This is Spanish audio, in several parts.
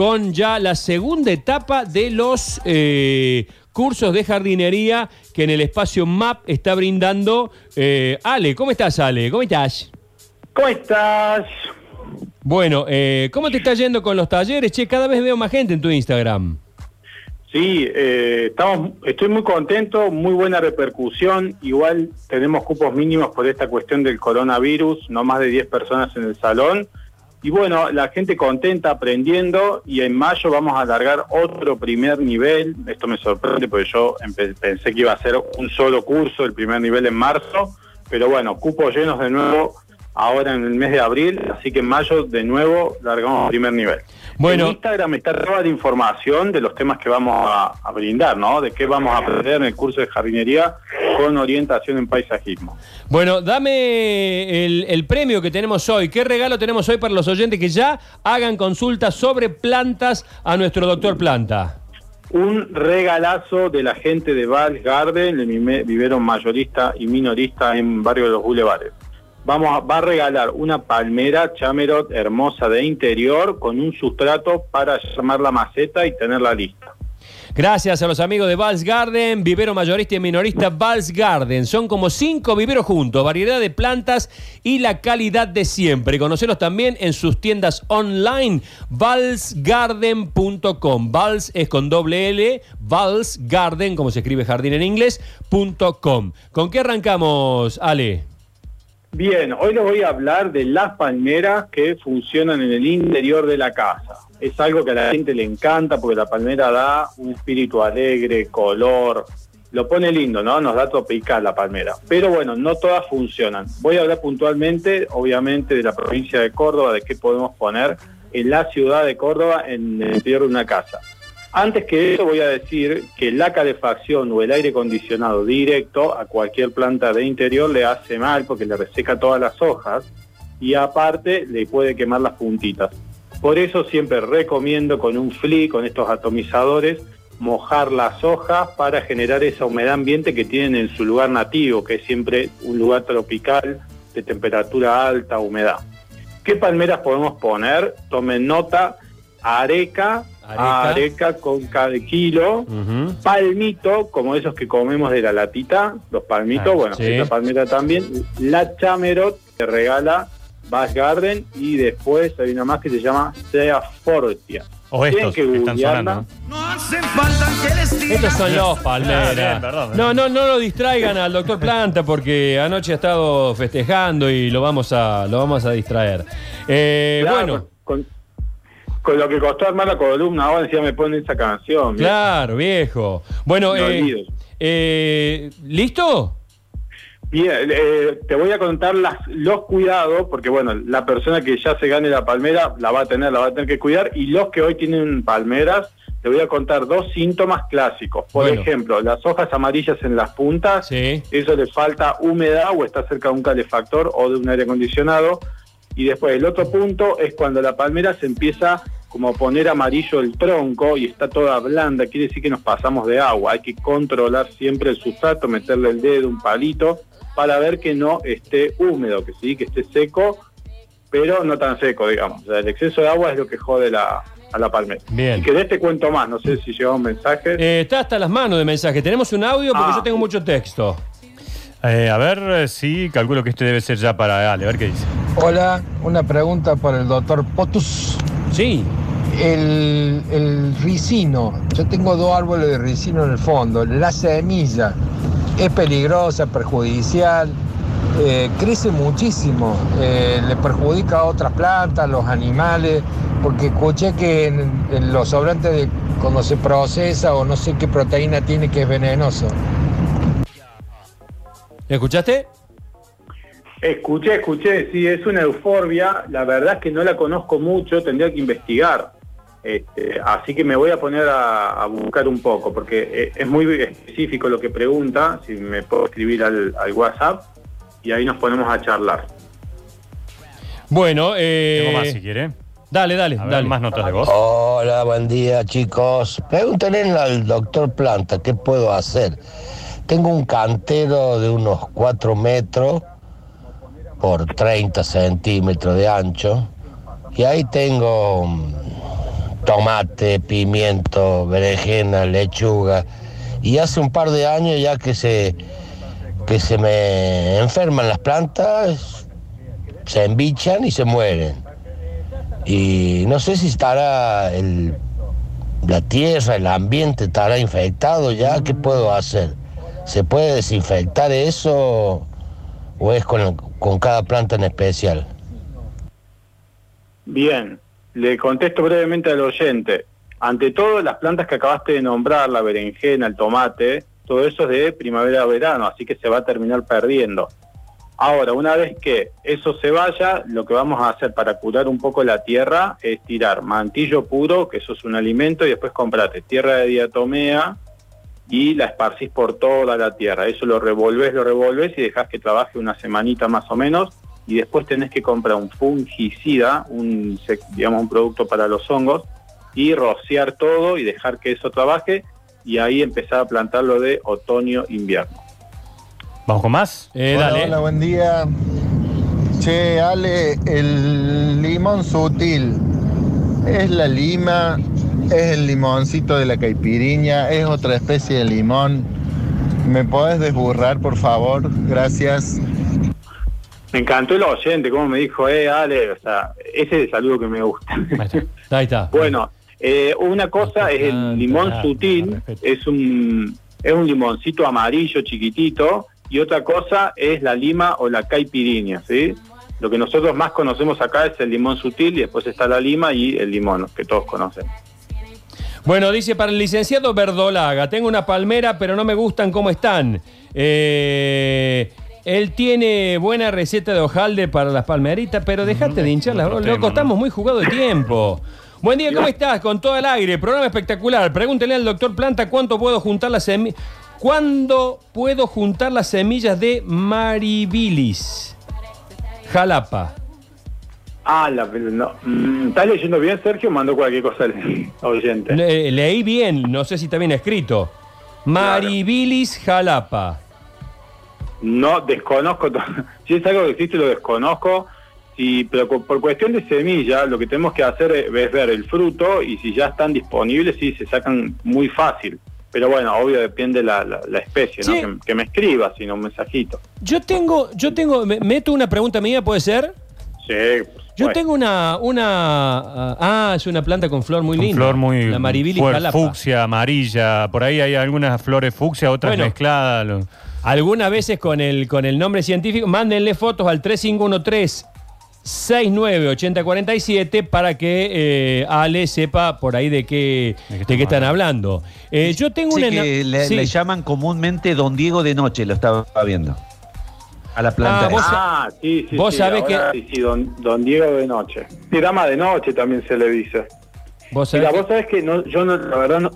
con ya la segunda etapa de los eh, cursos de jardinería que en el espacio MAP está brindando eh, Ale. ¿Cómo estás, Ale? ¿Cómo estás? ¿Cómo estás? Bueno, eh, ¿cómo te está yendo con los talleres? Che, cada vez veo más gente en tu Instagram. Sí, eh, estamos, estoy muy contento, muy buena repercusión. Igual tenemos cupos mínimos por esta cuestión del coronavirus, no más de 10 personas en el salón. Y bueno, la gente contenta aprendiendo y en mayo vamos a alargar otro primer nivel. Esto me sorprende porque yo pensé que iba a ser un solo curso, el primer nivel en marzo. Pero bueno, cupos llenos de nuevo ahora en el mes de abril, así que en mayo de nuevo largamos primer nivel. Bueno, en Instagram está toda la información de los temas que vamos a, brindar, ¿no? De qué vamos a aprender en el curso de jardinería con orientación en paisajismo. Bueno, dame el, el premio que tenemos hoy. ¿Qué regalo tenemos hoy para los oyentes que ya hagan consultas sobre plantas a nuestro doctor Planta? un regalazo de la gente de Val Garden, el vivero mayorista y minorista en Barrio de los Boulevares vamos a, va a regalar una palmera chamerot hermosa de interior con un sustrato para llamar la maceta y tenerla lista. Gracias a los amigos de Vals Garden, vivero mayorista y minorista Vals Garden. Son como cinco viveros juntos, variedad de plantas y la calidad de siempre. Conocerlos también en sus tiendas online, valsgarden.com. Vals es con doble L, valsgarden, como se escribe jardín en inglés, .com. ¿Con qué arrancamos, Ale? Bien, hoy les voy a hablar de las palmeras que funcionan en el interior de la casa. Es algo que a la gente le encanta porque la palmera da un espíritu alegre, color, lo pone lindo, ¿no? Nos da tropical la palmera. Pero bueno, no todas funcionan. Voy a hablar puntualmente, obviamente, de la provincia de Córdoba, de qué podemos poner en la ciudad de Córdoba en el interior de una casa. Antes que eso voy a decir que la calefacción o el aire acondicionado directo a cualquier planta de interior le hace mal porque le reseca todas las hojas y aparte le puede quemar las puntitas. Por eso siempre recomiendo con un fli, con estos atomizadores, mojar las hojas para generar esa humedad ambiente que tienen en su lugar nativo, que es siempre un lugar tropical de temperatura alta, humedad. ¿Qué palmeras podemos poner? Tomen nota, areca, areca, con cada kilo, palmito, como esos que comemos de la latita, los palmitos, ah, bueno, esta palmera también, la chamerot que regala Bass Garden y después hay una más que se llama Sea Fortia. O estos que, están sonando. No hacen falta Estos son los palmeras. Ah, no, no, no lo distraigan al doctor Planta porque anoche ha estado festejando y lo vamos a, lo vamos a distraer. Eh, bueno. con lo que costó armar la columna, ahora encima me ponen esa canción. Claro, viejo. Bueno, eh, eh, ¿listo? Bien, eh, te voy a contar las, los cuidados, porque bueno, la persona que ya se gane la palmera la va a tener, la va a tener que cuidar, y los que hoy tienen palmeras, te voy a contar dos síntomas clásicos. Por ejemplo, las hojas amarillas en las puntas, eso le falta humedad o está cerca de un calefactor o de un aire acondicionado. Y después el otro punto es cuando la palmera se empieza como a poner amarillo el tronco y está toda blanda, quiere decir que nos pasamos de agua. Hay que controlar siempre el sustrato, meterle el dedo, un palito, para ver que no esté húmedo, que sí, que esté seco, pero no tan seco, digamos. el exceso de agua es lo que jode la, a la palmera. Bien. Y que de este cuento más, no sé si llegó un mensaje. Eh, está hasta las manos de mensaje. Tenemos un audio porque ah. yo tengo mucho texto. Eh, a ver, eh, sí, calculo que este debe ser ya para Ale, a ver qué dice. Hola, una pregunta para el doctor Potus. Sí. El, el, ricino, yo tengo dos árboles de ricino en el fondo, la semilla es peligrosa, perjudicial, eh, crece muchísimo, le perjudica a otras plantas, a los animales, porque escuché que en los sobrantes de cuando se procesa o no sé qué proteína tiene que es venenoso. ¿Escuchaste? Escuché, escuché, sí, es una euforbia, la verdad es que no la conozco mucho, tendría que investigar. Este, así que me voy a poner a, buscar un poco, porque eh, es muy específico lo que pregunta, si me puedo escribir al, WhatsApp, y ahí nos ponemos a charlar. Bueno, eh... Tengo más si quiere. Dale, dale, dale. Más notas de voz. Hola, buen día, chicos. Pregúntenle al doctor Planta qué puedo hacer tengo un cantero de unos 4 metros por 30 centímetros de ancho y ahí tengo tomate, pimiento, berenjena, lechuga. Y hace un par de años ya que se, que se me enferman las plantas, se embichan y se mueren. Y no sé si estará el, la tierra, el ambiente estará infectado ya, ¿qué puedo hacer? ¿Se puede desinfectar eso o es con, con cada planta en especial? Bien, le contesto brevemente al oyente. Ante todo, las plantas que acabaste de nombrar, la berenjena, el tomate, todo eso es de primavera a verano, así que se va a terminar perdiendo. Ahora, una vez que eso se vaya, lo que vamos a hacer para curar un poco la tierra es tirar mantillo puro, que eso es un alimento, y después comprate tierra de diatomea y la esparcís por toda la tierra. Eso lo revolves, lo revolves y dejas que trabaje una semanita más o menos y después tenés que comprar un fungicida, un, digamos, un producto para los hongos, y rociar todo y dejar que eso trabaje y ahí empezar a plantarlo de otoño-invierno. ¿Vamos con más? Eh, hola, hola, buen día. Che, Ale, el limón sutil, ¿es la lima? ¿Es el limoncito de la caipiriña? ¿Es otra especie de limón? ¿Me podés desburrar, por favor? Gracias. Me encantó el oyente, como me dijo, eh, Ale, o sea, ese es el saludo que me gusta. Ahí está. bueno, eh, una cosa es el limón sutil, es un, es un limoncito amarillo chiquitito, y otra cosa es la lima o la caipirinha, ¿sí? Lo que nosotros más conocemos acá es el limón sutil y después está la lima y el limón, que todos conocen. Bueno, dice para el licenciado Verdolaga, tengo una palmera, pero no me gustan cómo están. Eh, él tiene buena receta de hojalde para las palmeritas, pero dejate de hincharlas, loco, estamos muy jugados de tiempo. Buen día, ¿cómo estás? Con todo el aire, programa espectacular. Pregúntele al doctor Planta cuánto puedo juntar las semillas. ¿Cuándo puedo juntar las semillas de maribilis? Jalapa. Ah, la, no. Mm, ¿Estás leyendo bien, Sergio? Mando cualquier cosa al oyente. leí bien, no sé si está bien escrito. Maribilis jalapa. No, desconozco. si es algo que existe, lo desconozco. Sí, pero por cuestión de semilla, lo que tenemos que hacer es, ver el fruto y si ya están disponibles, sí, se sacan muy fácil. Pero bueno, obvio depende la, la, especie, ¿no? Que, me escriba, sino un mensajito. Yo tengo, yo tengo, meto una pregunta mía, ¿puede ser? Sí. Yo tengo una, una, ah, es una planta con flor muy linda. Flor muy, la maribilis fucsia, amarilla, por ahí hay algunas flores fucsia, otras mezcladas. Algunas veces con el, con el nombre científico, mándenle fotos al 3513 698047 para que eh, Ale sepa por ahí de qué, de qué, están hablando. Eh, yo tengo una. Que le, llaman comúnmente Don Diego de Noche, lo estaba viendo. A la planta. Ah, ah sí, sí. Vos sabés que. Sí, sí, don, Diego de Noche. Sí, dama de noche también se le dice. Vos sabés. Mira, vos sabés que no, yo no, la verdad no.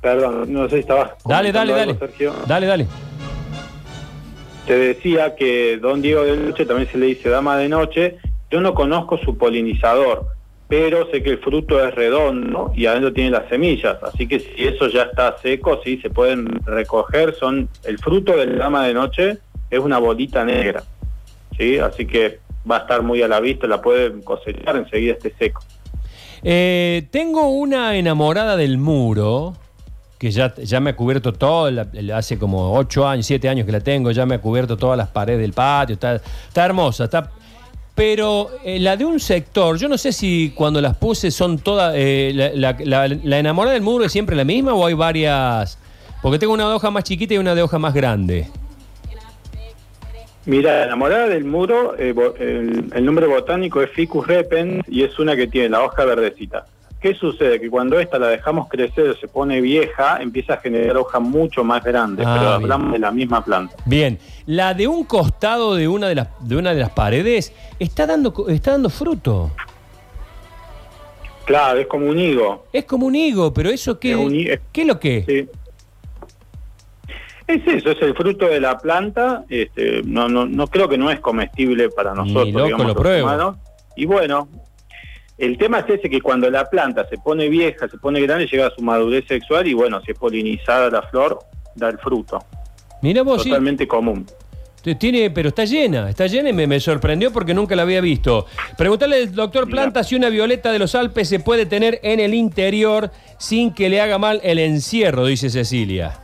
Perdón, no sé si estaba. Dale, dale, dale. Dale, dale. Te decía que Don Diego de Noche también se le dice Dama de Noche. Yo no conozco su polinizador, pero sé que el fruto es redondo y adentro tiene las semillas. Así que si eso ya está seco, sí, se pueden recoger. Son El fruto de la Dama de Noche es una bolita negra. ¿sí? Así que va a estar muy a la vista, la pueden cosechar enseguida esté seco. Eh, tengo una enamorada del muro que ya, ya me ha cubierto todo, hace como 8 años, 7 años que la tengo, ya me ha cubierto todas las paredes del patio, está, hermosa, está... Pero eh, la de un sector, yo no sé si cuando las puse son todas, eh, la, enamorada del muro es siempre la misma o hay varias, porque tengo una de hoja más chiquita y una de hoja más grande. Mira, la enamorada del muro, eh, el, el, nombre botánico es Ficus repens y es una que tiene la hoja verdecita. ¿Qué sucede? Que cuando esta la dejamos crecer o se pone vieja, empieza a generar hojas mucho más grandes, pero ah, hablamos de la misma planta. Bien, la de un costado de una de las, de una de las paredes está dando, está dando fruto. Claro, es como un higo. Es como un higo, pero eso qué, ¿qué es lo que sí. Es eso, es el fruto de la planta. Este, no, no, no creo que no es comestible para nosotros, digamos, lo. Y bueno, el tema es ese que cuando la planta se pone vieja, se pone grande, llega a su madurez sexual y bueno, si es polinizada la flor, da el fruto. Mira vos. Totalmente común. Tiene, pero está llena, está llena y me, sorprendió porque nunca la había visto. Preguntarle al doctor Planta si una violeta de los Alpes se puede tener en el interior sin que le haga mal el encierro, dice Cecilia.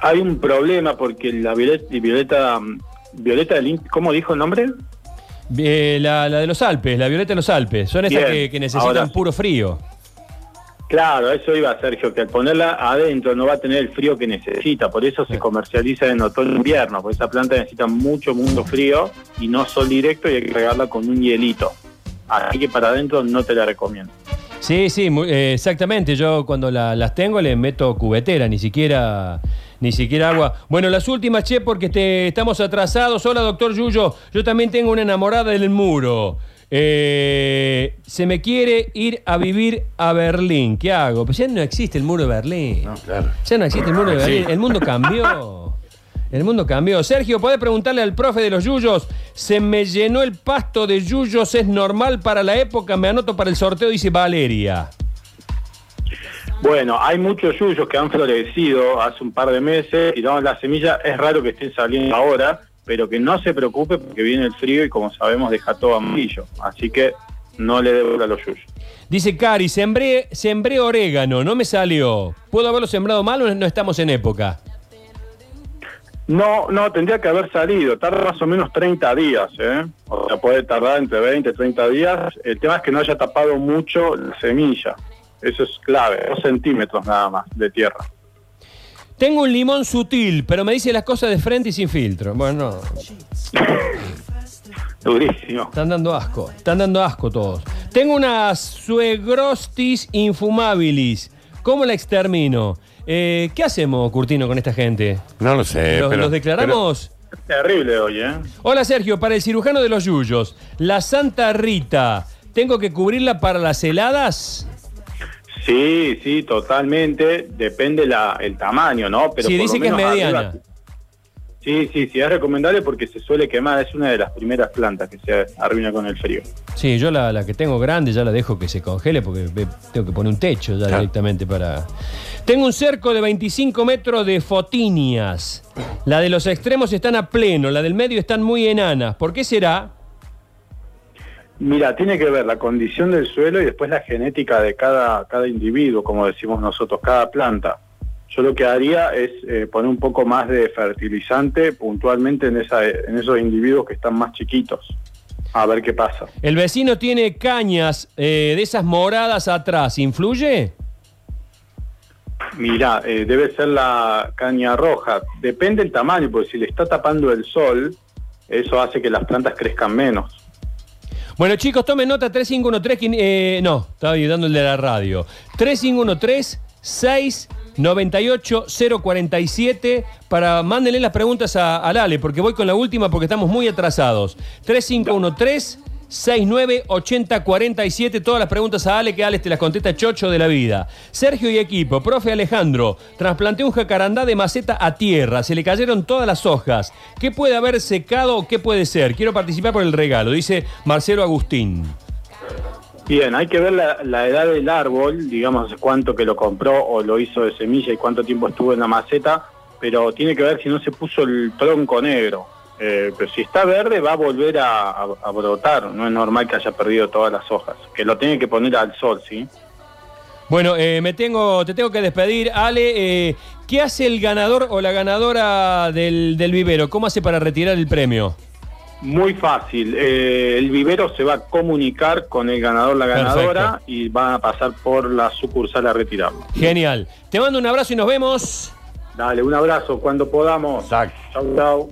Hay un problema porque la violeta, violeta, violeta del, ¿cómo dijo el nombre? Eh, la, de los Alpes, la violeta de los Alpes. Son esas que, necesitan puro frío. Claro, eso iba Sergio, que al ponerla adentro no va a tener el frío que necesita, por eso se comercializa en otoño e invierno, porque esa planta necesita mucho, mucho frío y no sol directo y hay que regarla con un hielito. Así que para adentro no te la recomiendo. Sí, sí, eh, exactamente. Yo cuando las tengo le meto cubetera, ni siquiera ni siquiera agua. Bueno, las últimas, che, porque te, estamos atrasados. Hola, doctor Yuyo. Yo también tengo una enamorada del muro. Eh, se me quiere ir a vivir a Berlín. ¿Qué hago? Pues ya no existe el muro de Berlín. No, claro. Ya no existe el muro de Berlín. El mundo cambió. El mundo cambió. Sergio, ¿podés preguntarle al profe de los yuyos? Se me llenó el pasto de yuyos, ¿es normal para la época? Me anoto para el sorteo, dice Valeria. Bueno, hay muchos yuyos que han florecido hace un par de meses y no, la semilla es raro que estén saliendo ahora pero que no se preocupe porque viene el frío y como sabemos deja todo amarillo. Así que no le debo a los yuyos. Dice Cari, sembré, sembré orégano, no me salió. ¿Puedo haberlo sembrado mal o no estamos en época? No, no, tendría que haber salido. Tarda más o menos 30 días, ¿eh? O sea, puede tardar entre 20 y 30 días. El tema es que no haya tapado mucho la semilla. Eso es clave, dos centímetros nada más de tierra. Tengo un limón sutil, pero me dice las cosas de frente y sin filtro. Bueno, Durísimo. Están dando asco. Están dando asco todos. Tengo una suegrostis infumabilis. ¿Cómo la extermino? Eh, ¿Qué hacemos, Curtino, con esta gente? No lo sé. ¿Los, declaramos? Es terrible hoy, ¿eh? Hola, Sergio. Para el cirujano de los yuyos, la Santa Rita, ¿tengo que cubrirla para las heladas? Sí, sí, totalmente. Depende la, el tamaño, ¿no? Pero sí, dice que es mediana. sí, sí, sí, es recomendable porque se suele quemar. Es una de las primeras plantas que se arruina con el frío. Sí, yo la, que tengo grande ya la dejo que se congele porque tengo que poner un techo ya directamente para... Tengo un cerco de 25 metros de fotinias. La de los extremos están a pleno, la del medio están muy enanas. ¿Por qué será? Mira, tiene que ver la condición del suelo y después la genética de cada, cada individuo, como decimos nosotros, cada planta. Yo lo que haría es eh, poner un poco más de fertilizante puntualmente en, esa, en esos individuos que están más chiquitos. A ver qué pasa. El vecino tiene cañas eh, de esas moradas atrás, ¿influye? Mira, eh, debe ser la caña roja. Depende del tamaño, porque si le está tapando el sol, eso hace que las plantas crezcan menos. Bueno, chicos, tomen nota 3513. Eh, no, estaba ayudando el de la radio. 3513 698 047 para mándenle las preguntas a, a Lale, porque voy con la última porque estamos muy atrasados. 3513 698047. Todas las preguntas a Ale, que Ale te las contesta Chocho de la vida. Sergio y equipo, profe Alejandro, trasplanté un jacarandá de maceta a tierra. Se le cayeron todas las hojas. ¿Qué puede haber secado o qué puede ser? Quiero participar por el regalo, dice Marcelo Agustín. Bien, hay que ver la, la, edad del árbol, digamos cuánto que lo compró o lo hizo de semilla y cuánto tiempo estuvo en la maceta, pero tiene que ver si no se puso el tronco negro. Eh, pero si está verde va a volver a, brotar, no es normal que haya perdido todas las hojas, que lo tiene que poner al sol, ¿sí? Bueno, eh, me tengo, te tengo que despedir. Ale, eh, ¿qué hace el ganador o la ganadora del, vivero? ¿Cómo hace para retirar el premio? Muy fácil. el vivero se va a comunicar con el ganador, la ganadora, y van a pasar por la sucursal a retirarlo. Genial. Te mando un abrazo y nos vemos. Dale, un abrazo cuando podamos. Chau, chau.